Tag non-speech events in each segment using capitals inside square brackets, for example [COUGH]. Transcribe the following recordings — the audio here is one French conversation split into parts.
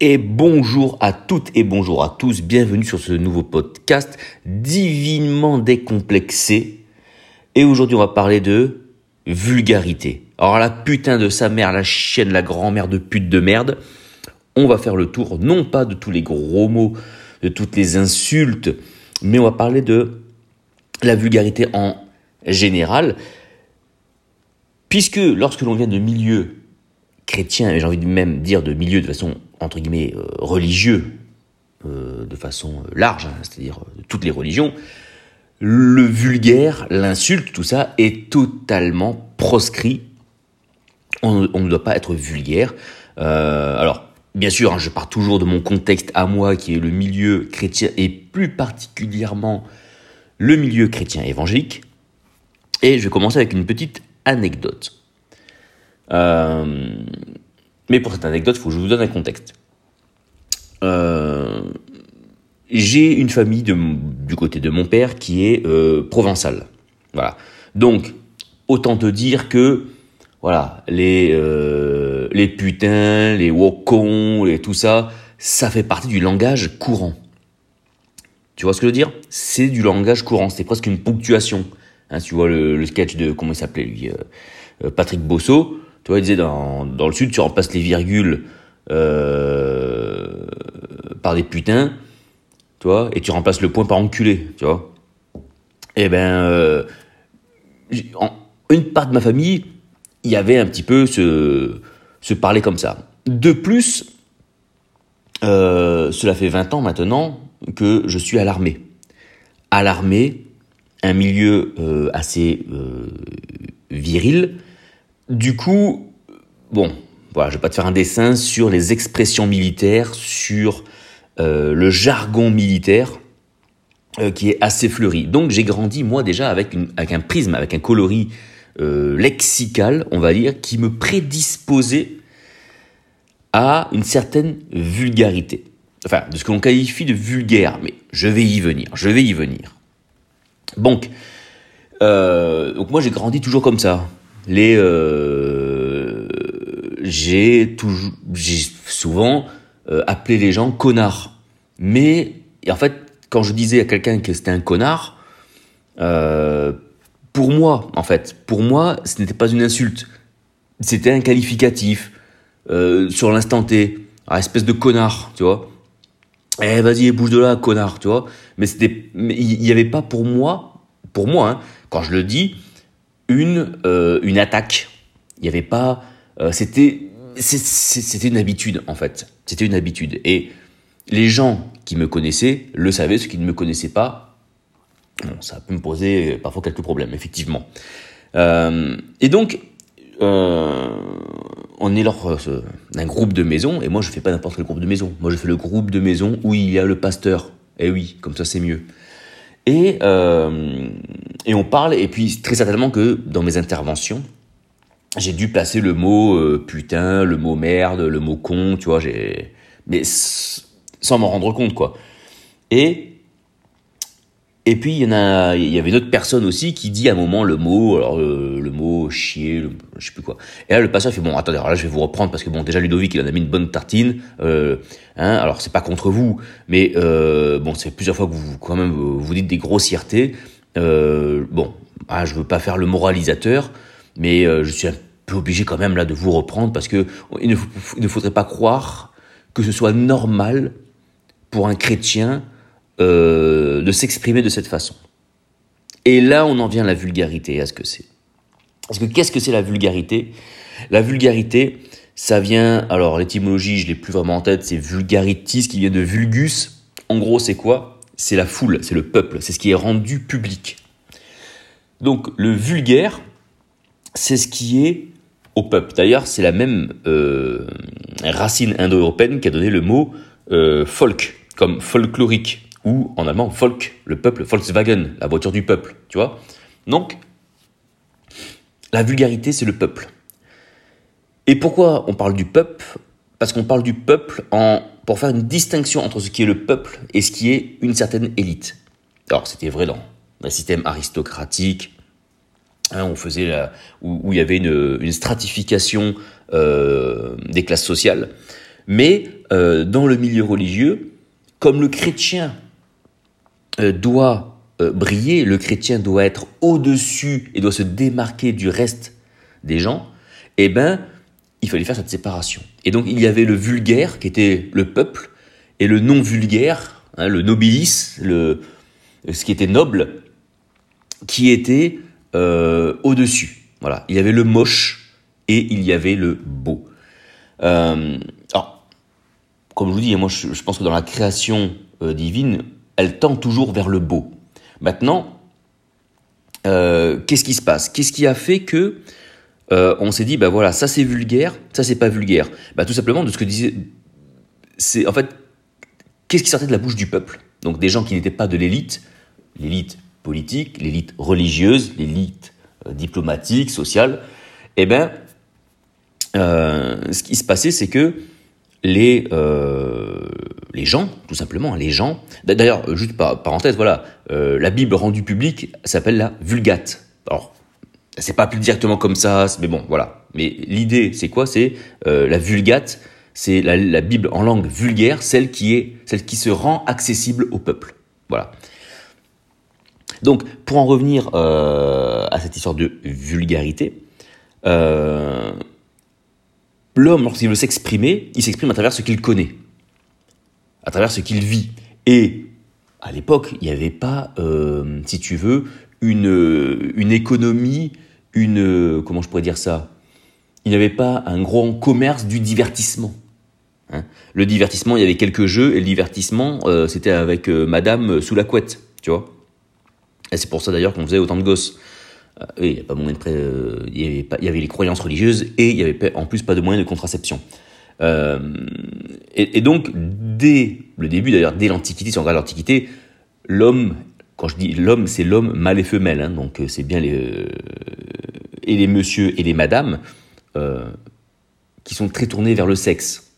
Et bonjour à toutes et bonjour à tous, bienvenue sur ce nouveau podcast divinement décomplexé. Et aujourd'hui on va parler de vulgarité. Alors la putain de sa mère, la chienne, la grand-mère de pute de merde, on va faire le tour non pas de tous les gros mots, de toutes les insultes, mais on va parler de la vulgarité en général. Puisque lorsque l'on vient de milieux chrétiens, et j'ai envie de même dire de milieux de façon entre guillemets euh, religieux, euh, de façon large, hein, c'est-à-dire toutes les religions, le vulgaire, l'insulte, tout ça est totalement proscrit. On, ne doit pas être vulgaire. Euh, alors, bien sûr, hein, je pars toujours de mon contexte à moi, qui est le milieu chrétien, et plus particulièrement le milieu chrétien évangélique. Et je vais commencer avec une petite anecdote. Euh, mais pour cette anecdote, il faut que je vous donne un contexte. Euh, j'ai une famille du côté de mon père qui est euh, provençale. Voilà. Donc, autant te dire que, voilà, les, les putains, les wokons, et tout ça, ça fait partie du langage courant. Tu vois ce que je veux dire? C'est du langage courant, c'est presque une ponctuation. Hein, tu vois le, sketch de, comment il s'appelait lui Patrick Bosso. Tu vois, il disait dans, dans le sud, tu remplaces les virgules euh, par des putains, tu vois, et tu remplaces le point par enculé, tu vois. Eh ben, euh, une part de ma famille, il y avait un petit peu ce, se parler comme ça. De plus, euh, cela fait 20 ans maintenant que je suis à l'armée. À l'armée, un milieu euh, assez euh, viril. Du coup, bon, voilà, je vais pas te faire un dessin sur les expressions militaires, sur euh, le jargon militaire euh, qui est assez fleuri. Donc j'ai grandi moi déjà avec, un prisme, avec un coloris euh, lexical, on va dire, qui me prédisposait à une certaine vulgarité. Enfin, de ce que l'on qualifie de vulgaire, mais je vais y venir, je vais y venir. Donc, donc moi j'ai grandi toujours comme ça. Les, euh, j'ai toujours, j'ai souvent euh, appelé les gens connards. Mais en fait, quand je disais à quelqu'un que c'était un connard, euh, pour moi, en fait, pour moi, ce n'était pas une insulte. C'était un qualificatif euh, sur l'instant T. Ah, espèce de connard, tu vois. Eh, vas-y, bouge de là, connard, tu vois. Mais c'était, il n'y avait pas pour moi, pour moi, hein, quand je le dis, une euh, une attaque. Il n'y avait pas, euh, c'était une habitude en fait. C'était une habitude. Et les gens qui me connaissaient le savaient, ceux qui ne me connaissaient pas, bon, ça peut me poser parfois quelques problèmes, effectivement. Euh, et donc, on est lors d'un groupe de maison, et moi je fais pas n'importe quel groupe de maison. Moi je fais le groupe de maison où il y a le pasteur. Et oui, comme ça c'est mieux. Et, euh, et on parle, et puis très certainement que dans mes interventions, j'ai dû placer le mot euh, putain, le mot merde, le mot con, tu vois, j'ai mais sans m'en rendre compte quoi. Et et puis il y en a il y avait une autre personne aussi qui dit à un moment le mot alors le, mot chier, le, je sais plus quoi. Et là le passeur fait bon attendez, alors là je vais vous reprendre parce que bon déjà Ludovic il en a mis une bonne tartine euh, hein, alors c'est pas contre vous mais euh, bon c'est plusieurs fois que vous quand même vous dites des grossièretés euh, bon, ah, je veux pas faire le moralisateur mais euh, je suis un peu obligé quand même là de vous reprendre parce que il ne, il ne faudrait pas croire que ce soit normal pour un chrétien euh, de s'exprimer de cette façon. Et là, on en vient à la vulgarité, à ce que c'est. Parce que qu'est-ce que c'est la vulgarité? La vulgarité, ça vient, alors l'étymologie, je l'ai plus vraiment en tête, c'est vulgaritis qui vient de vulgus. En gros, c'est quoi? C'est la foule, c'est le peuple, c'est ce qui est rendu public. Donc le vulgaire, c'est ce qui est au peuple. D'ailleurs, c'est la même euh, racine indo-européenne qui a donné le mot euh, folk, comme folklorique, ou en allemand folk, le peuple, Volkswagen, la voiture du peuple, tu vois. Donc, la vulgarité, c'est le peuple. Et pourquoi on parle du peuple? Parce qu'on parle du peuple en, pour faire une distinction entre ce qui est le peuple et ce qui est une certaine élite. Alors, c'était vrai dans un système aristocratique, Hein, on faisait où, il y avait une, stratification euh, des classes sociales. Mais euh, dans le milieu religieux, comme le chrétien doit euh, briller, le chrétien doit être au-dessus et doit se démarquer du reste des gens, eh ben, il fallait faire cette séparation. Et donc il y avait le vulgaire qui était le peuple et le non vulgaire, hein, le nobilis, le, ce qui était noble, qui était euh, au-dessus. Voilà, il y avait le moche et il y avait le beau. Euh, alors, comme je vous dis, moi je, pense que dans la création euh, divine, elle tend toujours vers le beau. Maintenant, qu'est-ce qui se passe? Qu'est-ce qui a fait que on s'est dit, bah voilà, ça c'est vulgaire, ça c'est pas vulgaire? Bah tout simplement de ce que disait, c'est en fait, qu'est-ce qui sortait de la bouche du peuple? Donc des gens qui n'étaient pas de l'élite, l'élite politique, l'élite religieuse, l'élite euh, diplomatique, sociale, eh bien, euh, ce qui se passait, c'est que les, euh, les gens, tout simplement, les gens, d'ailleurs, juste par parenthèse, voilà, la Bible rendue publique s'appelle la Vulgate. Alors, c'est pas plus directement comme ça, mais bon, voilà. Mais l'idée, c'est quoi? C'est la Vulgate, c'est la, Bible en langue vulgaire, celle qui est, celle qui se rend accessible au peuple. Voilà. Donc, pour en revenir euh, à cette histoire de vulgarité, euh, l'homme, lorsqu'il veut s'exprimer, il s'exprime à travers ce qu'il connaît, à travers ce qu'il vit. Et à l'époque, il n'y avait pas, euh, si tu veux, une, une économie, une... Comment je pourrais dire ça? Il n'y avait pas un grand commerce du divertissement. Hein. le divertissement, il y avait quelques jeux, et le divertissement, c'était avec Madame sous la couette, tu vois? Et c'est pour ça d'ailleurs qu'on faisait autant de gosses. Euh, il y, pas moyen de euh, il, y avait avait les croyances religieuses et il y avait en plus pas de moyens de contraception. Euh, et, donc, dès le début, d'ailleurs, dès l'Antiquité, si on regarde l'Antiquité, l'homme, quand je dis l'homme, c'est l'homme mâle et femelle, donc c'est bien les, et les messieurs et les madames qui sont très tournés vers le sexe.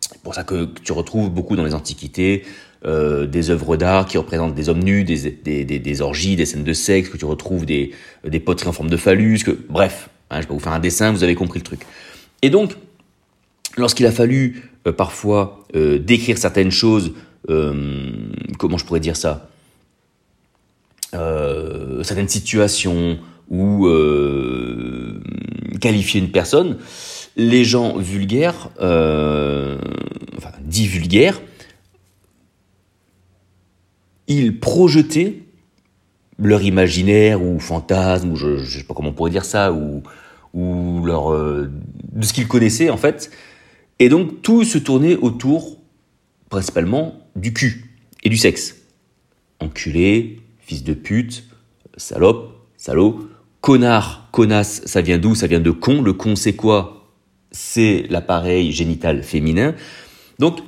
C'est pour ça que tu retrouves beaucoup dans les Antiquités euh, des œuvres d'art qui représentent des hommes nus, des, des, des, orgies, des scènes de sexe, que tu retrouves des, des poteries en forme de phallus, que, bref, hein, je vais vous faire un dessin, vous avez compris le truc. Et donc, lorsqu'il a fallu euh, parfois euh, décrire certaines choses, comment je pourrais dire ça Certaines situations ou qualifier une personne, les gens vulgaires, enfin dits vulgaires, ils projetaient leur imaginaire ou fantasme, ou je ne sais pas comment on pourrait dire ça, ou, ou leur, euh, de ce qu'ils connaissaient en fait. Et donc tout se tournait autour principalement du cul et du sexe. Enculé, fils de pute, salope, salaud, connard, connasse, ça vient d'où? Ça vient de con. Le con c'est quoi? C'est l'appareil génital féminin. Donc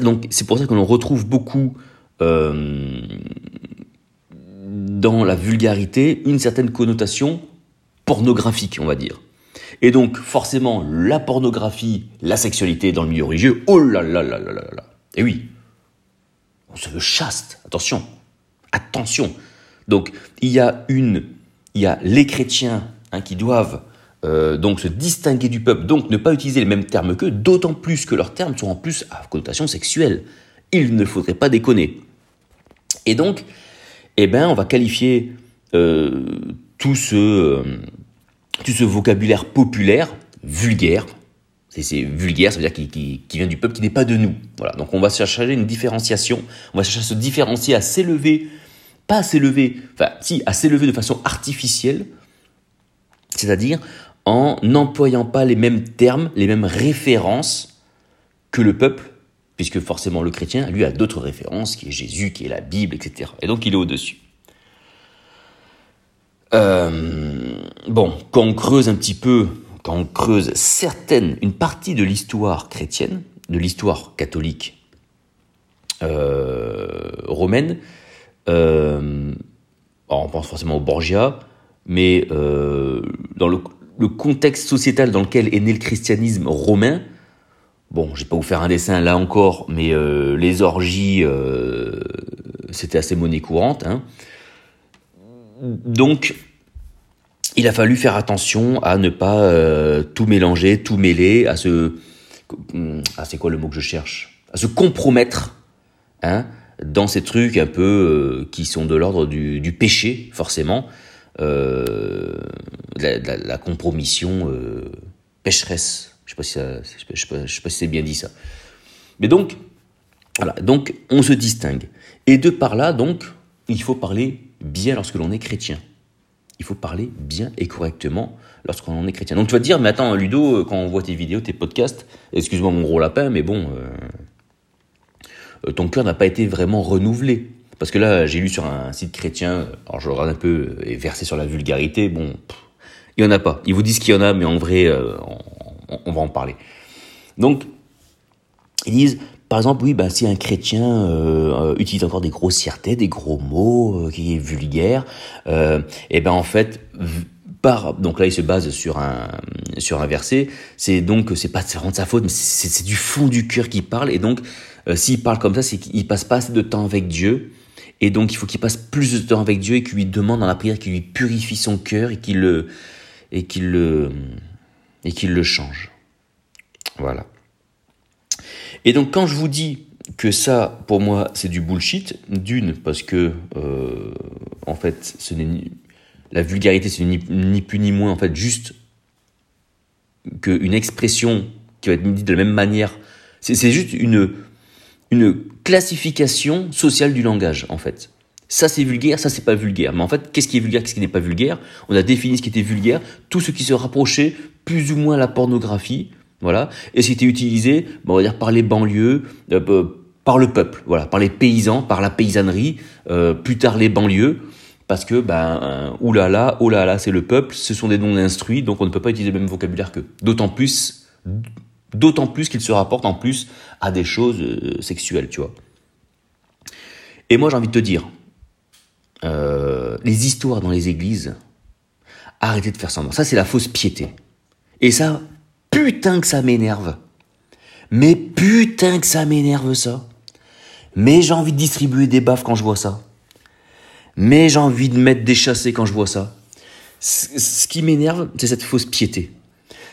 donc c'est pour ça que l'on retrouve beaucoup euh, dans la vulgarité une certaine connotation pornographique, on va dire. Et donc, forcément, la pornographie, la sexualité dans le milieu religieux, oh là là là là là là. Et oui, on se veut chaste, attention, attention. Donc, il y a une, il y a les chrétiens hein, qui doivent euh, donc se distinguer du peuple, donc ne pas utiliser les mêmes termes qu'eux, d'autant plus que leurs termes sont en plus à connotation sexuelle. Il ne faudrait pas déconner. Et donc, eh ben, on va qualifier euh, tout, ce, euh, tout ce vocabulaire populaire, vulgaire. C'est vulgaire, ça veut dire qui, vient du peuple, qui n'est pas de nous. Voilà. Donc on va chercher une différenciation, on va chercher à se différencier, à s'élever, pas à s'élever, enfin si, à s'élever de façon artificielle, c'est-à-dire en n'employant pas les mêmes termes, les mêmes références que le peuple puisque forcément le chrétien, lui, a d'autres références, qui est Jésus, qui est la Bible, etc. Et donc il est au-dessus. Euh, bon, quand on creuse un petit peu, quand on creuse certaines, une partie de l'histoire chrétienne, de l'histoire catholique euh, romaine, euh, on pense forcément au Borgia, mais dans le, contexte sociétal dans lequel est né le christianisme romain, Bon, je vais pas vous faire un dessin là encore, mais euh, les orgies, euh, c'était assez monnaie courante. Hein. Donc, il a fallu faire attention à ne pas euh, tout mélanger, tout mêler, à se ah, c'est quoi le mot que je cherche? À se compromettre hein, dans ces trucs un peu qui sont de l'ordre du, péché, forcément. La, compromission pécheresse. Je je sais pas, si c'est bien dit ça. Mais donc, voilà. Donc, on se distingue. Et de par là, donc, il faut parler bien lorsque l'on est chrétien. Il faut parler bien et correctement lorsqu'on est chrétien. Donc tu vas te dire, mais attends, Ludo, quand on voit tes vidéos, tes podcasts, excuse-moi mon gros lapin, mais bon, euh, ton cœur n'a pas été vraiment renouvelé. Parce que là, j'ai lu sur un site chrétien, alors je regarde un peu, et versé sur la vulgarité, bon, il n'y en a pas. Ils vous disent qu'il y en a, mais en vrai, euh, on, va en parler. Donc, ils disent, par exemple, oui, bah, si un chrétien euh, utilise encore des grossièretés, des gros mots, qui est vulgaire, et eh ben en fait, donc là il se base sur un sur un verset c'est donc c'est pas vraiment de sa faute mais c'est du fond du cœur qui parle et donc euh, s'il parle comme ça c'est qu'il passe pas assez de temps avec Dieu et donc il faut qu'il passe plus de temps avec Dieu et qu'il lui demande dans la prière qu'il lui purifie son cœur et qu'il le et qu'il le et qu'il le change voilà et donc quand je vous dis que ça, pour moi, c'est du bullshit. D'une, parce que, euh, en fait, ce n'est la vulgarité, c'est ni, plus ni moins en fait juste qu'une expression qui va être dite de la même manière. C'est juste une, une classification sociale du langage, en fait. Ça c'est vulgaire, ça c'est pas vulgaire. Mais en fait, qu'est-ce qui est vulgaire, qu'est-ce qui n'est pas vulgaire? On a défini ce qui était vulgaire, tout ce qui se rapprochait plus ou moins à la pornographie, voilà. Et ce qui était utilisé, on va dire par les banlieues, euh, par le peuple, voilà, par les paysans, par la paysannerie, euh, plus tard les banlieues parce que ben euh, oulala, oh là là, c'est le peuple, ce sont des noms instruits, donc on ne peut pas utiliser le même vocabulaire qu'eux. D'autant plus, d'autant plus qu'ils se rapportent en plus à des choses sexuelles, tu vois. Et moi j'ai envie de te dire, les histoires dans les églises, arrêtez de faire semblant. Ça c'est la fausse piété. Et ça, putain que ça m'énerve. Mais putain que ça m'énerve ça. Mais j'ai envie de distribuer des baffes quand je vois ça mais j'ai envie de mettre des chassés quand je vois ça. Ce qui m'énerve, c'est cette fausse piété.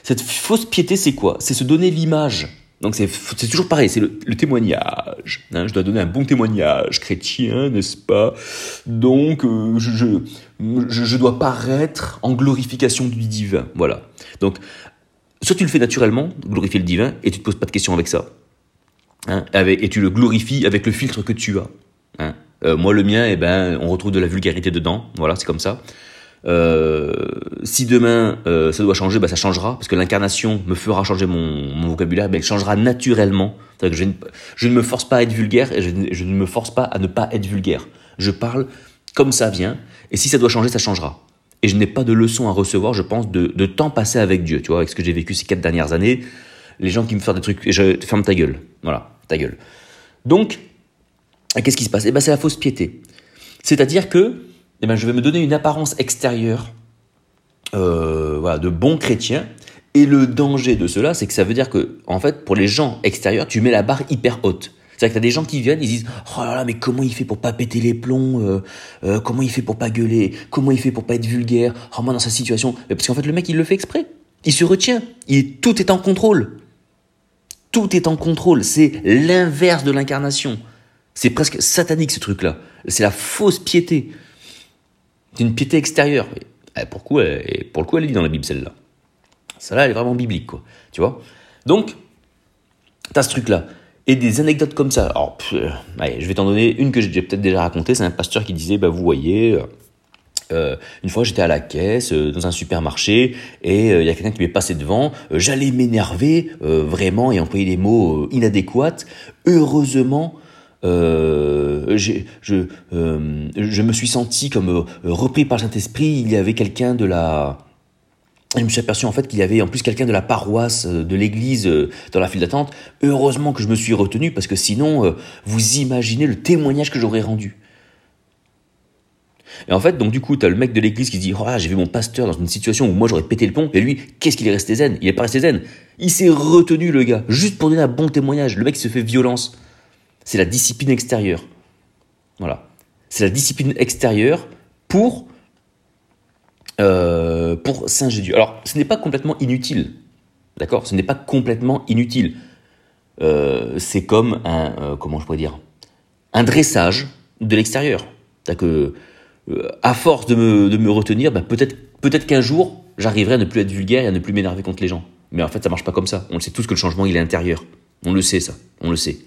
Cette fausse piété, c'est quoi? C'est se donner l'image. Donc c'est toujours pareil, c'est le, témoignage. Hein. je dois donner un bon témoignage chrétien, n'est-ce pas? Donc euh, je, je, je, dois paraître en glorification du divin. Voilà. Donc soit tu le fais naturellement, glorifier le divin, et tu te poses pas de questions avec ça. Hein, avec, et tu le glorifies avec le filtre que tu as. Hein. Euh, moi, le mien, eh ben, on retrouve de la vulgarité dedans. Voilà, c'est comme ça. Euh, si demain euh, ça doit changer, bah, ça changera, parce que l'incarnation me fera changer mon, vocabulaire, ben, elle changera naturellement. Je, ne, je, ne, me force pas à être vulgaire et je, ne me force pas à ne pas être vulgaire. Je parle comme ça vient, et si ça doit changer, ça changera. Et je n'ai pas de leçon à recevoir, je pense, de, temps passé avec Dieu. Tu vois, avec ce que j'ai vécu ces quatre dernières années, les gens qui me font des trucs, je ferme ta gueule. Voilà, ta gueule. Donc, qu'est-ce qui se passe? Eh ben, c'est la fausse piété. C'est-à-dire que eh ben, je vais me donner une apparence extérieure euh, voilà, de bon chrétien. Et le danger de cela, c'est que ça veut dire que, en fait, pour les gens extérieurs, tu mets la barre hyper haute. C'est-à-dire que t'as des gens qui viennent, ils disent Oh là là, mais comment il fait pour pas péter les plombs euh, euh, Comment il fait pour pas gueuler Comment il fait pour pas être vulgaire Oh, moi, dans sa situation. Parce qu'en fait, le mec, il le fait exprès. Il se retient. Tout est en contrôle. Tout est en contrôle. C'est l'inverse de l'incarnation. C'est presque satanique ce truc-là. C'est la fausse piété. C'est une piété extérieure. Et pourquoi et pour le coup, elle est dit dans la Bible celle-là. Celle-là, elle est vraiment biblique, quoi. Tu vois? Donc, t'as ce truc-là. Et des anecdotes comme ça. Alors, euh, allez, je vais t'en donner une que j'ai peut-être déjà racontée. C'est un pasteur qui disait, bah vous voyez, euh, une fois j'étais à la caisse euh, dans un supermarché et il y a quelqu'un qui m'est passé devant. J'allais m'énerver vraiment et employer des mots inadéquats. Heureusement, euh, je, euh, je me suis senti comme euh, repris par Saint-Esprit. Il y avait quelqu'un de la... Je me suis aperçu en fait qu'il y avait en plus quelqu'un de la paroisse, de l'église dans la file d'attente. Heureusement que je me suis retenu parce que sinon, vous imaginez le témoignage que j'aurais rendu. Et en fait, donc du coup, tu as le mec de l'église qui dit, oh, j'ai vu mon pasteur dans une situation où moi j'aurais pété le pont, et lui, qu'est-ce qu'il est resté zen? Il est pas resté zen. Il s'est retenu, le gars, juste pour donner un bon témoignage. Le mec se fait violence. C'est la discipline extérieure. Voilà. C'est la discipline extérieure pour, euh, pour singer Dieu. Alors, ce n'est pas complètement inutile. D'accord? Ce n'est pas complètement inutile. Euh, c'est comme un, euh, comment je pourrais dire, un dressage de l'extérieur. que, euh, à force de me, de me retenir, bah, peut-être peut-être qu'un jour, j'arriverai à ne plus être vulgaire et à ne plus m'énerver contre les gens. Mais en fait, ça marche pas comme ça. On le sait tous que le changement, il est intérieur. On le sait, ça. On le sait.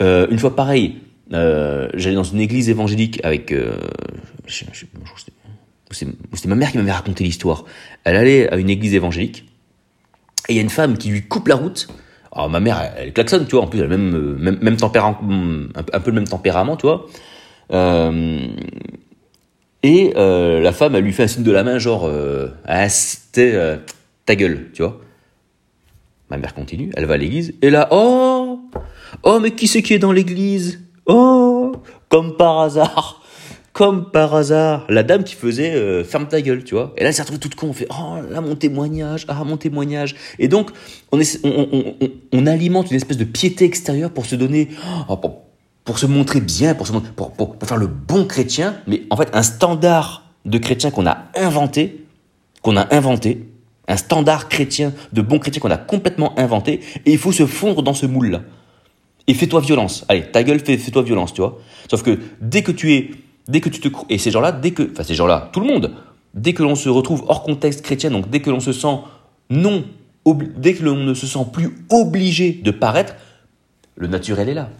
Une fois pareil, j'allais dans une église évangélique avec... Euh, c'était ma mère qui m'avait raconté l'histoire. Elle allait à une église évangélique et il y a une femme qui lui coupe la route. Alors ma mère, elle, klaxonne, tu vois, en plus elle a même, euh, même, même tempérament, un, peu le même tempérament, tu vois. Euh, et euh, la femme, elle lui fait un signe de la main, genre, euh, ah, c'était ta gueule, tu vois. Ma mère continue, elle va à l'église, et là, oh, oh, mais qui c'est qui est dans l'église? Oh, comme par hasard, comme par hasard, la dame qui faisait euh, ferme ta gueule, tu vois. Et là, elle s'est retrouvée toute con. On fait oh là mon témoignage, ah mon témoignage. Et donc on, alimente une espèce de piété extérieure pour se donner, oh, pour, pour, se montrer bien, pour, se, pour, pour, pour faire le bon chrétien. Mais en fait, un standard de chrétien qu'on a inventé, qu'on a inventé, un standard chrétien de bon chrétien qu'on a complètement inventé, et il faut se fondre dans ce moule-là. Et fais-toi violence. Allez, ta gueule, fais-toi violence, tu vois. Sauf que dès que tu es dès que tu te et ces gens-là, dès que, enfin ces gens-là, tout le monde, dès que l'on se retrouve hors contexte chrétien, donc dès que l'on se sent non, dès que l'on ne se sent plus obligé de paraître, le naturel est là.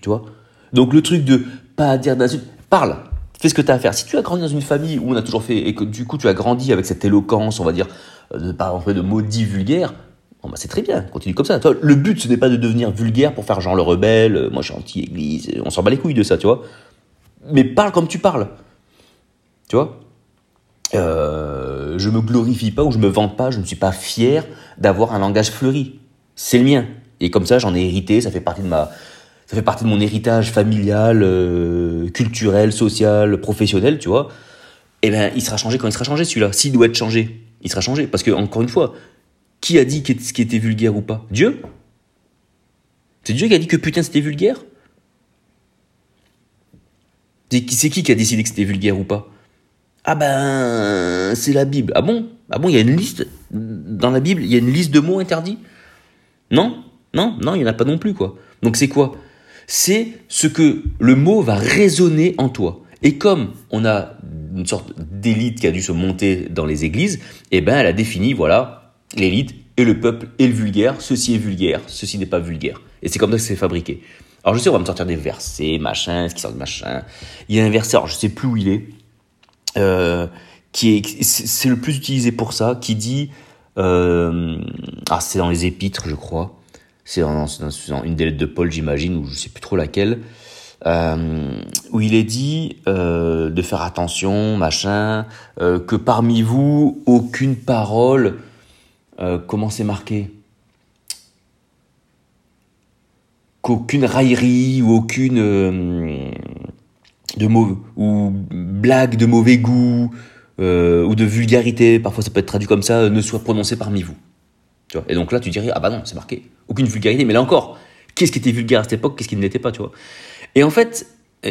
Tu vois? Donc le truc de pas dire d'insultes, parle, fais ce que tu as à faire. Si tu as grandi dans une famille où on a toujours fait, et que du coup tu as grandi avec cette éloquence, on va dire, euh, de par de maudits vulgaires, Bah c'est très bien, continue comme ça. Toi, le but, ce n'est pas de devenir vulgaire pour faire genre le rebelle, euh, moi je suis anti-église, on s'en bat les couilles de ça, tu vois mais parle comme tu parles. Tu vois? Euh, Je me glorifie pas ou je me vante pas, je ne suis pas fier d'avoir un langage fleuri. C'est le mien. Et comme ça, j'en ai hérité, ça fait partie de ma, ça fait partie de mon héritage familial, euh, culturel, social, professionnel, tu vois. Eh ben, il sera changé quand il sera changé, celui-là. S'il doit être changé, il sera changé. Parce que, encore une fois, qui a dit ce qui était vulgaire ou pas Dieu. C'est Dieu qui a dit que putain c'était vulgaire. C'est qui qui a décidé que c'était vulgaire ou pas Ah ben, c'est la Bible. Ah bon? Ah bon, il y a une liste dans la Bible, il y a une liste de mots interdits? Non? Non? Non, il n'y en a pas non plus, quoi. Donc c'est quoi? C'est ce que le mot va résonner en toi. Et comme on a une sorte d'élite qui a dû se monter dans les églises, eh ben elle a défini, voilà, l'élite et le peuple et le vulgaire. Ceci est vulgaire, ceci n'est pas vulgaire. Et c'est comme ça que c'est fabriqué. Alors je sais, on va me sortir des versets, machin, ce qui sort de machin. Il y a un verset, alors je sais plus où il est, euh, qui est, c'est le plus utilisé pour ça, qui dit, euh, ah c'est dans les épîtres, je crois. C'est dans, une des lettres de Paul, j'imagine, ou je sais plus trop laquelle. Euh, où il est dit de faire attention, machin, que parmi vous, aucune parole, euh, comment c'est marqué? Qu'aucune raillerie ou aucune euh, ou blague de mauvais goût euh, ou de vulgarité, parfois ça peut être traduit comme ça, ne soit prononcée parmi vous. Et donc là, tu dirais ah bah non, c'est marqué aucune vulgarité. Mais là encore, qu'est-ce qui était vulgaire à cette époque, qu'est-ce qui ne l'était pas, tu vois? Et en fait,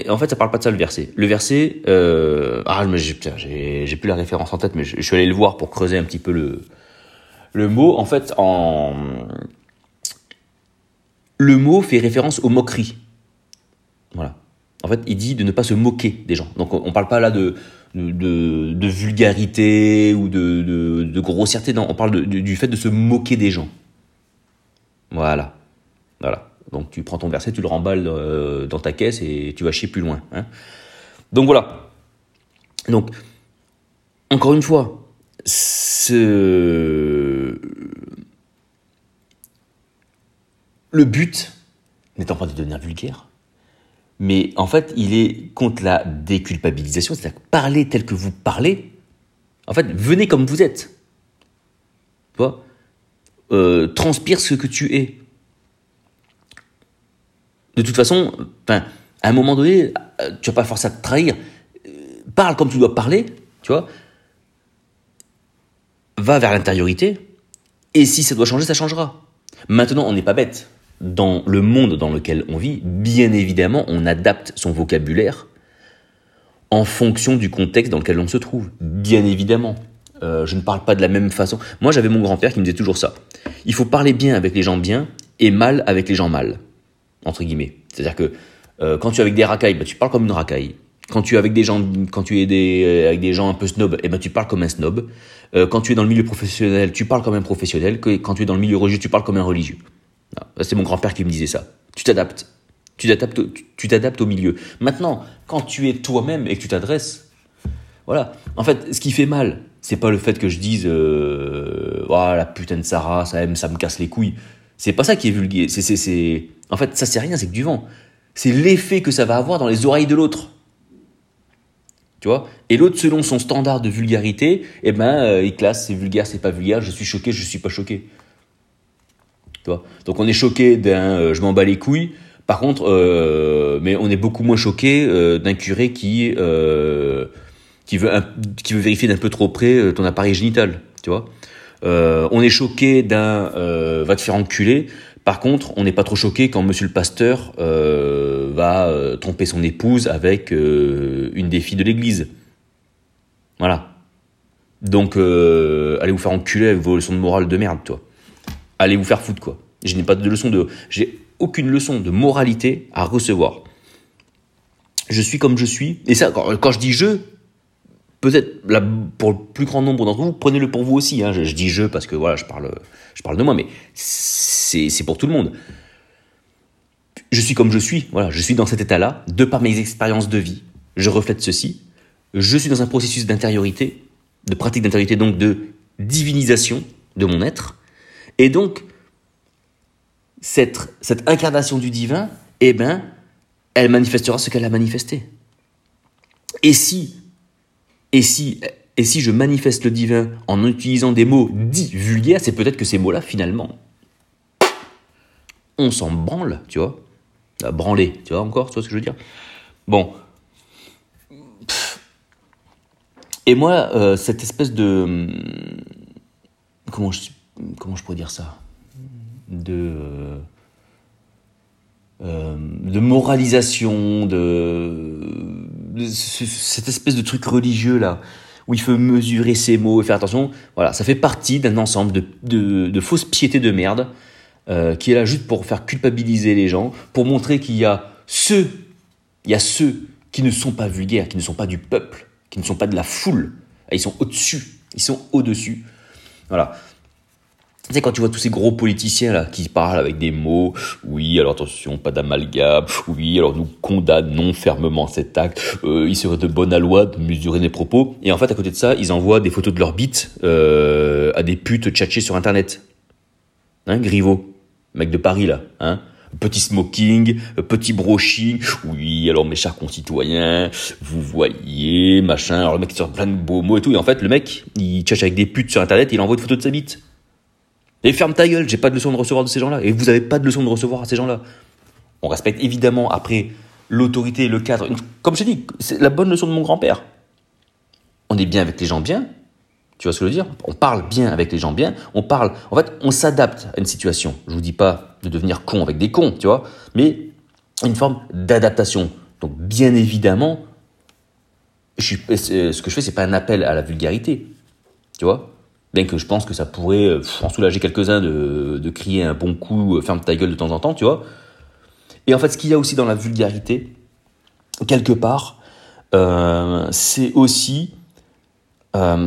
en fait, ça parle pas de ça le verset. Le verset, ah mais j'ai, j'ai plus la référence en tête, mais je, suis allé le voir pour creuser un petit peu le le mot. En fait, en le mot fait référence aux moqueries. Voilà. En fait, il dit de ne pas se moquer des gens. Donc, on ne parle pas là de, de, vulgarité ou de, grossièreté. Non, on parle du fait de se moquer des gens. Voilà. Voilà. Donc, tu prends ton verset, tu le remballes euh, dans ta caisse et tu vas chier plus loin. Hein. Donc, voilà. Donc, encore une fois, ce Le but n'étant pas de devenir vulgaire, mais en fait, il est contre la déculpabilisation, c'est-à-dire parler tel que vous parlez. En fait, venez comme vous êtes. Tu vois? Euh, Transpire ce que tu es. De toute façon, à un moment donné, tu vas pas forcer à te trahir. Parle comme tu dois parler, tu vois? Va vers l'intériorité. Et si ça doit changer, ça changera. Maintenant, on n'est pas bête dans le monde dans lequel on vit, bien évidemment, on adapte son vocabulaire en fonction du contexte dans lequel on se trouve. Bien évidemment. euh, je ne parle pas de la même façon. Moi, j'avais mon grand-père qui me disait toujours ça. Il faut parler bien avec les gens bien et mal avec les gens mal, entre guillemets. C'est-à-dire que euh, quand tu es avec des racailles, bah, tu parles comme une racaille. Quand tu es avec des gens, quand tu es des, euh, avec des gens un peu snob, eh ben tu parles comme un snob. quand tu es dans le milieu professionnel, tu parles comme un professionnel. Quand tu es dans le milieu religieux, tu parles comme un religieux. C'est mon grand-père qui me disait ça. Tu t'adaptes. Tu t'adaptes, tu t'adaptes au milieu. Maintenant, quand tu es toi-même et que tu t'adresses, voilà. En fait, ce qui fait mal, c'est pas le fait que je dise, euh, oh, la putain de Sarah, ça, ça me casse les couilles. C'est pas ça qui est vulgaire. C'est, c'est... En fait, ça c'est rien, c'est que du vent. C'est l'effet que ça va avoir dans les oreilles de l'autre. Et l'autre, selon son standard de vulgarité, eh ben, euh, il classe, c'est vulgaire, c'est pas vulgaire, je suis choqué, je suis pas choqué. Donc on est choqué d'un euh, je m'en bats les couilles. Par contre, euh, mais on est beaucoup moins choqué d'un curé qui veut, vérifier d'un peu trop près ton appareil génital, on est choqué d'un va te faire enculer. Par contre, on n'est pas trop choqué quand Monsieur le pasteur euh, va euh, tromper son épouse avec une des filles de l'église. Voilà. Donc, allez vous faire enculer avec vos leçons de morale de merde, toi. Allez vous faire foutre, quoi. Je n'ai pas de leçon de, j'ai aucune leçon de moralité à recevoir. Je suis comme je suis. Et ça, quand je dis je, peut-être pour le plus grand nombre d'entre vous, prenez-le pour vous aussi. Hein. Je, dis je parce que voilà, je parle, je parle de moi, mais c'est pour tout le monde. Je suis comme je suis. Voilà, je suis dans cet état-là, de par mes expériences de vie. Je reflète ceci. Je suis dans un processus d'intériorité, de pratique d'intériorité, donc de divinisation de mon être. Et donc, cette, cette incarnation du divin, eh ben, elle manifestera ce qu'elle a manifesté. Et si et si, je manifeste le divin en utilisant des mots dits vulgaires, c'est peut-être que ces mots-là, finalement, on s'en branle, tu vois. Branler, tu vois encore, tu vois ce que je veux dire? Bon. Et moi, euh, cette espèce de... Comment je, comment je pourrais dire ça? De... Euh, de moralisation, de cette espèce de truc religieux là, où il faut mesurer ses mots et faire attention, voilà, ça fait partie d'un ensemble de, de, fausses piétés de merde euh, qui est là juste pour faire culpabiliser les gens, pour montrer qu'il y a ceux, il y a ceux qui ne sont pas vulgaires, qui ne sont pas du peuple, qui ne sont pas de la foule, ils sont au-dessus, ils sont au-dessus. Voilà. Tu sais, quand tu vois tous ces gros politiciens là qui parlent avec des mots, oui, alors attention, pas d'amalgame, oui, alors nous condamnons fermement cet acte, euh, il serait de bonne loi de mesurer les propos, et en fait, à côté de ça, ils envoient des photos de leur bite euh, à des putes tchatchées sur Internet. Hein, Griveaux, mec de Paris là, hein Petit smoking, petit broching, oui, alors mes chers concitoyens, vous voyez, machin, alors le mec il sort plein de beaux mots et tout, et en fait, le mec, il tchatche avec des putes sur Internet et il envoie une photo de sa bite. Et ferme ta gueule, j'ai pas de leçon de recevoir de ces gens-là. Et vous avez pas de leçon de recevoir à ces gens-là. On respecte évidemment après l'autorité, le cadre. Comme je t'ai dit, c'est la bonne leçon de mon grand-père. On est bien avec les gens bien. Tu vois ce que je veux dire? On parle bien avec les gens bien. On parle. En fait, on s'adapte à une situation. Je vous dis pas de devenir con avec des cons, tu vois, mais une forme d'adaptation. Donc, bien évidemment, euh, ce que je fais, c'est pas un appel à la vulgarité. Tu vois? Bien que je pense que ça pourrait euh, en soulager quelques-uns de, crier un bon coup, euh, ferme ta gueule de temps en temps, tu vois. Et en fait, ce qu'il y a aussi dans la vulgarité, quelque part, euh, c'est aussi... Ah,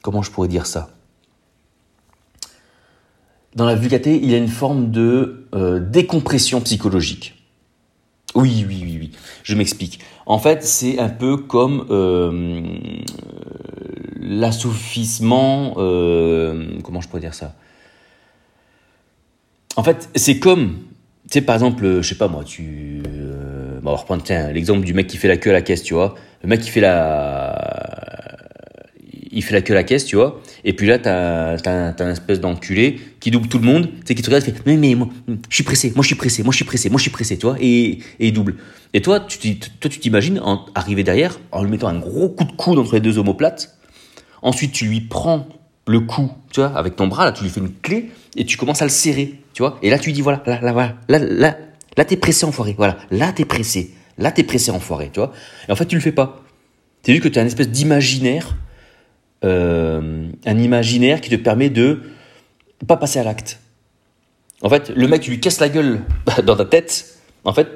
comment je pourrais dire ça? Dans la vulgarité, il y a une forme de décompression psychologique. Oui, oui, oui, oui. Je m'explique. En fait, c'est un peu comme euh, l'assoufissement. Euh, comment je pourrais dire ça? En fait, c'est comme, tu sais, par exemple, je sais pas moi, tu. Euh, on l'exemple du mec qui fait la queue à la caisse, tu vois. Le mec qui fait la il fait la queue à la caisse, tu vois. Et puis là, t'as as, as, un espèce d'enculé qui double tout le monde, tu sais, qui te regarde, fait mais mais moi, je suis pressé, moi je suis pressé, moi je suis pressé, moi je suis pressé, tu vois. Et, et il double. Et toi, tu toi tu t'imagines arriver derrière en lui mettant un gros coup de coude entre les deux omoplates. Ensuite, tu lui prends le cou, tu vois, avec ton bras, là, tu lui fais une clé et tu commences à le serrer, tu vois. Et là, tu lui dis voilà, là, là, voilà, là, là, là, t'es pressé, enfoiré, voilà, là, t'es pressé, là, t'es pressé, enfoiré, tu vois. Et en fait, tu le fais pas Tu as vu que tu as une espèce d'imaginaire, euh, un imaginaire qui te permet de pas passer à l'acte. En fait, le mec, tu lui casses la gueule [LAUGHS] dans ta tête, en fait,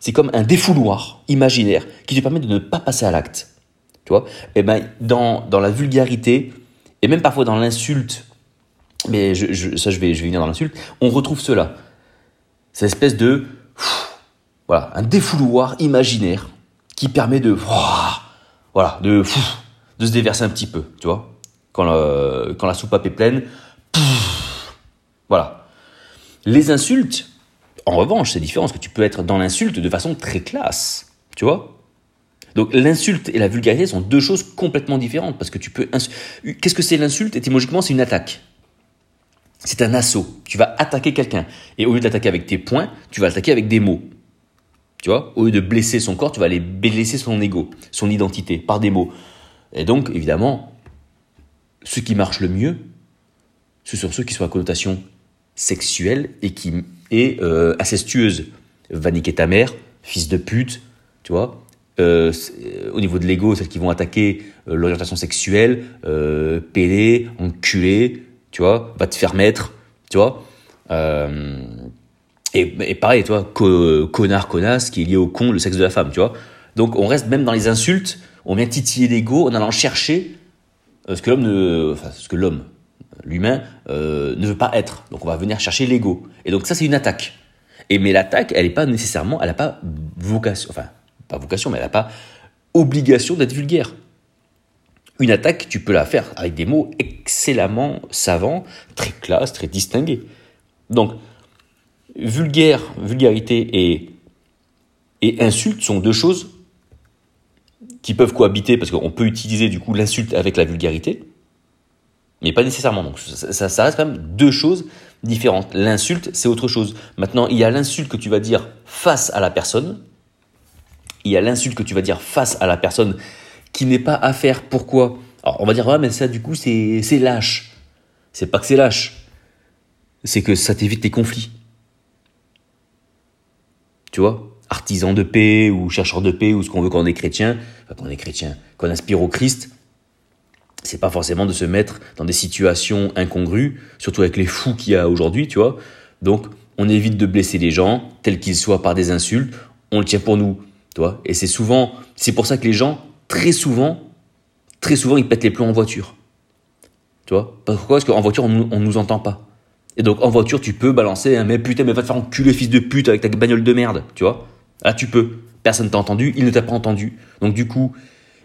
c'est comme un défouloir imaginaire qui te permet de ne pas passer à l'acte. Tu vois? Et eh ben, dans, dans la vulgarité, et même parfois dans l'insulte, mais ça je vais, je vais venir dans l'insulte, on retrouve cela. Cette espèce de... Voilà, un défouloir imaginaire qui permet de... Voilà, de, de se déverser un petit peu, tu vois quand la, soupape est pleine, voilà. Les insultes, en revanche, c'est différent, parce que tu peux être dans l'insulte de façon très classe, tu vois donc l'insulte et la vulgarité sont deux choses complètement différentes parce que tu peux qu'est-ce que c'est l'insulte? Étymologiquement c'est une attaque. C'est un assaut. Tu vas attaquer quelqu'un et au lieu d'attaquer avec tes poings, tu vas l'attaquer avec des mots. Tu vois, au lieu de blesser son corps, tu vas aller blesser son ego, son identité par des mots. Et donc évidemment, ce qui marche le mieux, ce sont ceux qui sont à connotation sexuelle et qui est euh, incestueuse. Va niquer ta mère, fils de pute, tu vois, euh, euh, au niveau de l'ego, celles qui vont attaquer l'orientation sexuelle, euh, pédé, enculé, tu vois, va te faire mettre, tu vois. Et, pareil, toi, connard, connasse, qui est lié au con, le sexe de la femme, tu vois. Donc on reste même dans les insultes, on vient titiller l'ego en allant chercher ce que l'homme ne, ce que l'homme, l'humain, ne veut pas être. Donc on va venir chercher l'ego. Et donc ça c'est une attaque. Et mais l'attaque, elle n'est pas nécessairement, elle n'a pas vocation, enfin pas vocation, mais elle n'a pas obligation d'être vulgaire. Une attaque, tu peux la faire avec des mots excellemment savants, très classe, très distingués. Donc, vulgaire, vulgarité et, et insulte sont deux choses qui peuvent cohabiter parce qu'on peut utiliser du coup l'insulte avec la vulgarité, mais pas nécessairement. Donc ça, reste quand même deux choses différentes. L'insulte, c'est autre chose. Maintenant, il y a l'insulte que tu vas dire face à la personne, il y a l'insulte que tu vas dire face à la personne qui n'est pas à faire. Pourquoi? Alors on va dire, ouais, mais ça du coup c'est lâche. C'est pas que c'est lâche. C'est que ça t'évite tes conflits. Tu vois? Artisan de paix ou chercheur de paix ou ce qu'on veut quand on est chrétien, enfin quand on est chrétien, qu'on aspire au Christ, c'est pas forcément de se mettre dans des situations incongrues, surtout avec les fous qu'il y a aujourd'hui, tu vois. Donc, on évite de blesser les gens, tels qu'ils soient par des insultes. On le tient pour nous et c'est souvent, c'est pour ça que les gens, très souvent, très souvent, ils pètent les plombs en voiture. Tu vois? Pourquoi? Parce qu'en voiture, on, ne nous entend pas. Et donc, en voiture, tu peux balancer un mais putain, mais va te faire enculer, fils de pute, avec ta bagnole de merde, tu vois Là, tu peux. Personne t'a entendu, il ne t'a pas entendu. Donc, du coup,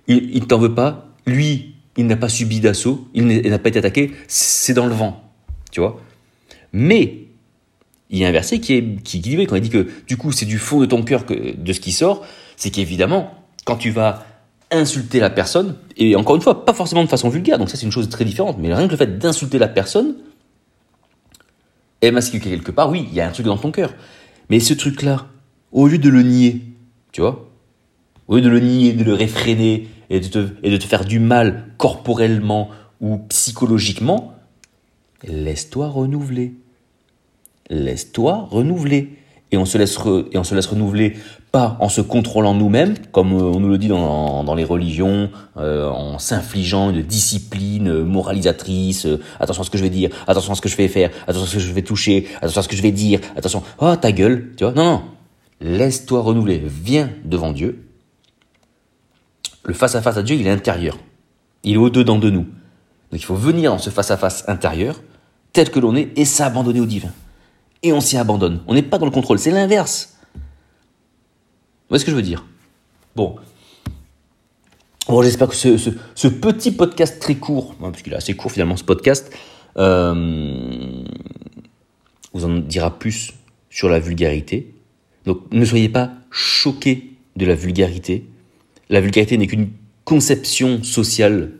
il ne t'en veut pas. Lui, il n'a pas subi d'assaut, il n'a pas été attaqué. C'est dans le vent, tu vois Mais, il y a un verset qui est qui, dit, quand il dit que du coup c'est du fond de ton cœur que, de ce qui sort, c'est qu'évidemment, quand tu vas insulter la personne, et encore une fois, pas forcément de façon vulgaire, donc ça c'est une chose très différente, mais rien que le fait d'insulter la personne, est masqué quelque part, oui, il y a un truc dans ton cœur. Mais ce truc-là, au lieu de le nier, tu vois, au lieu de le nier, de le réfréner et de te, et de te faire du mal corporellement ou psychologiquement, laisse-toi renouveler. Laisse-toi renouveler. Et on se laisse, et on se laisse renouveler pas en se contrôlant nous-mêmes, comme euh, on nous le dit dans, dans les religions, euh, en s'infligeant une discipline euh, moralisatrice, attention à ce que je vais dire, attention à ce que je vais faire, attention à ce que je vais toucher, attention à ce que je vais dire, attention, oh ta gueule, tu vois, non, non, laisse-toi renouveler, viens devant Dieu. Le face-à-face à Dieu, il est intérieur, il est au-dedans de nous. Donc il faut venir dans ce face-à-face intérieur, tel que l'on est, et s'abandonner au divin. Et on s'y abandonne, on n'est pas dans le contrôle, c'est l'inverse est ce que je veux dire? Bon. Bon, j'espère que ce, petit podcast très court, hein, parce qu'il est assez court finalement ce podcast, euh, vous en dira plus sur la vulgarité. Donc ne soyez pas choqués de la vulgarité. La vulgarité n'est qu'une conception sociale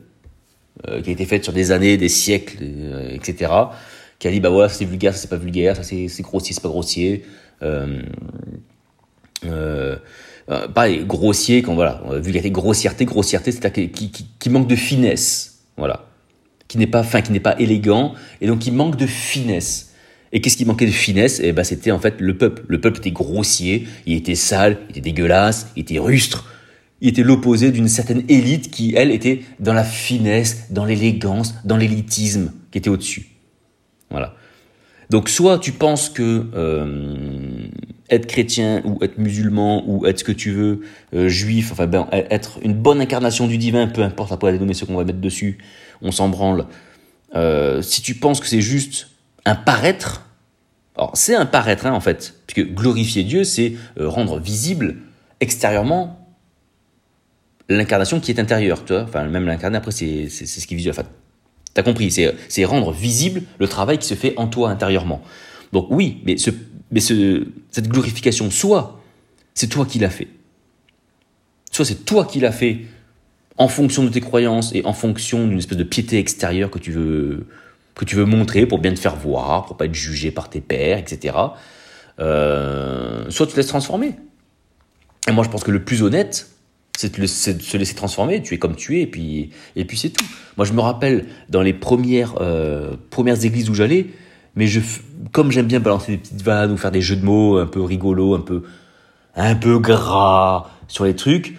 euh, qui a été faite sur des années, des siècles, euh, etc. Qui a dit bah voilà c'est vulgaire, c'est pas vulgaire, ça c'est grossier, c'est pas grossier. Euh, pareil, grossier, quand voilà, vulgarité, grossièreté, grossièreté, c'est-à-dire qui, qui, qui, manque de finesse, voilà, qui n'est pas fin, qui n'est pas élégant, et donc qui manque de finesse. Et qu'est-ce qui manquait de finesse? Eh ben, c'était en fait le peuple. Le peuple était grossier, il était sale, il était dégueulasse, il était rustre. il était l'opposé d'une certaine élite qui, elle, était dans la finesse, dans l'élégance, dans l'élitisme, qui était au-dessus. Voilà. Donc soit tu penses que euh, être chrétien ou être musulman ou être ce que tu veux, euh, juif, enfin ben, être une bonne incarnation du divin, peu importe après nommer ce qu'on va mettre dessus, on s'en branle. Euh, si tu penses que c'est juste un paraître, alors c'est un paraître hein, en fait, puisque glorifier Dieu, c'est rendre visible extérieurement l'incarnation qui est intérieure, tu vois. Enfin, même l'incarné, après, c'est ce qui est visuel. Enfin, t'as compris, c'est rendre visible le travail qui se fait en toi intérieurement. Donc oui, mais, ce, mais ce, cette glorification, soit c'est toi qui l'as fait, soit c'est toi qui l'as fait en fonction de tes croyances et en fonction d'une espèce de piété extérieure que tu veux que tu veux montrer pour bien te faire voir, pour pas être jugé par tes pairs, etc. Euh, soit tu te laisses transformer. Et moi, je pense que le plus honnête, c'est de, se laisser transformer, tu es comme tu es, et puis, et puis c'est tout. Moi, je me rappelle dans les premières, euh, premières églises où j'allais, mais je, comme j'aime bien balancer des petites vannes ou faire des jeux de mots un peu rigolos, un peu, un peu gras sur les trucs,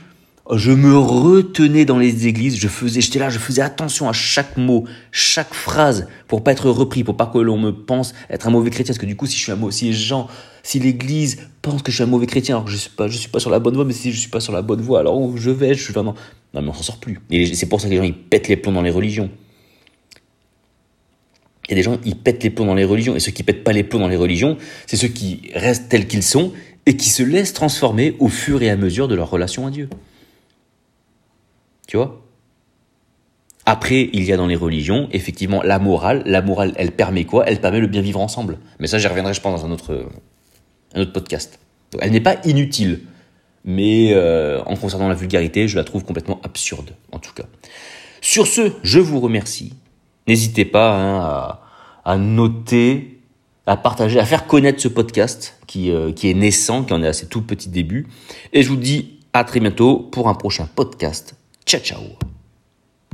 je me retenais dans les églises, je faisais, j'étais là, je faisais attention à chaque mot, chaque phrase, pour pas être repris, pour pas que l'on me pense être un mauvais chrétien, parce que du coup, si je suis un si les gens, si l'église pense que je suis un mauvais chrétien, alors que je suis pas, je suis pas sur la bonne voie, mais si je suis pas sur la bonne voie, alors où je vais, je suis vraiment, non, mais on s'en sort plus. Et c'est pour ça que les gens, ils pètent les plombs dans les religions. Il y a des gens, ils pètent les plombs dans les religions, et ceux qui pètent pas les plombs dans les religions, c'est ceux qui restent tels qu'ils sont, et qui se laissent transformer au fur et à mesure de leur relation à Dieu. Tu vois? Après, il y a dans les religions, effectivement, la morale. La morale, elle permet quoi? Elle permet le bien vivre ensemble. Mais ça, j'y reviendrai, je pense, dans un autre, un autre podcast. elle n'est pas inutile. Mais euh, en concernant la vulgarité, je la trouve complètement absurde, en tout cas. Sur ce, je vous remercie. N'hésitez pas hein, à, noter, à partager, à faire connaître ce podcast qui, euh, qui est naissant, qui en est à ses tout petits débuts. Et je vous dis à très bientôt pour un prochain podcast 恰恰我。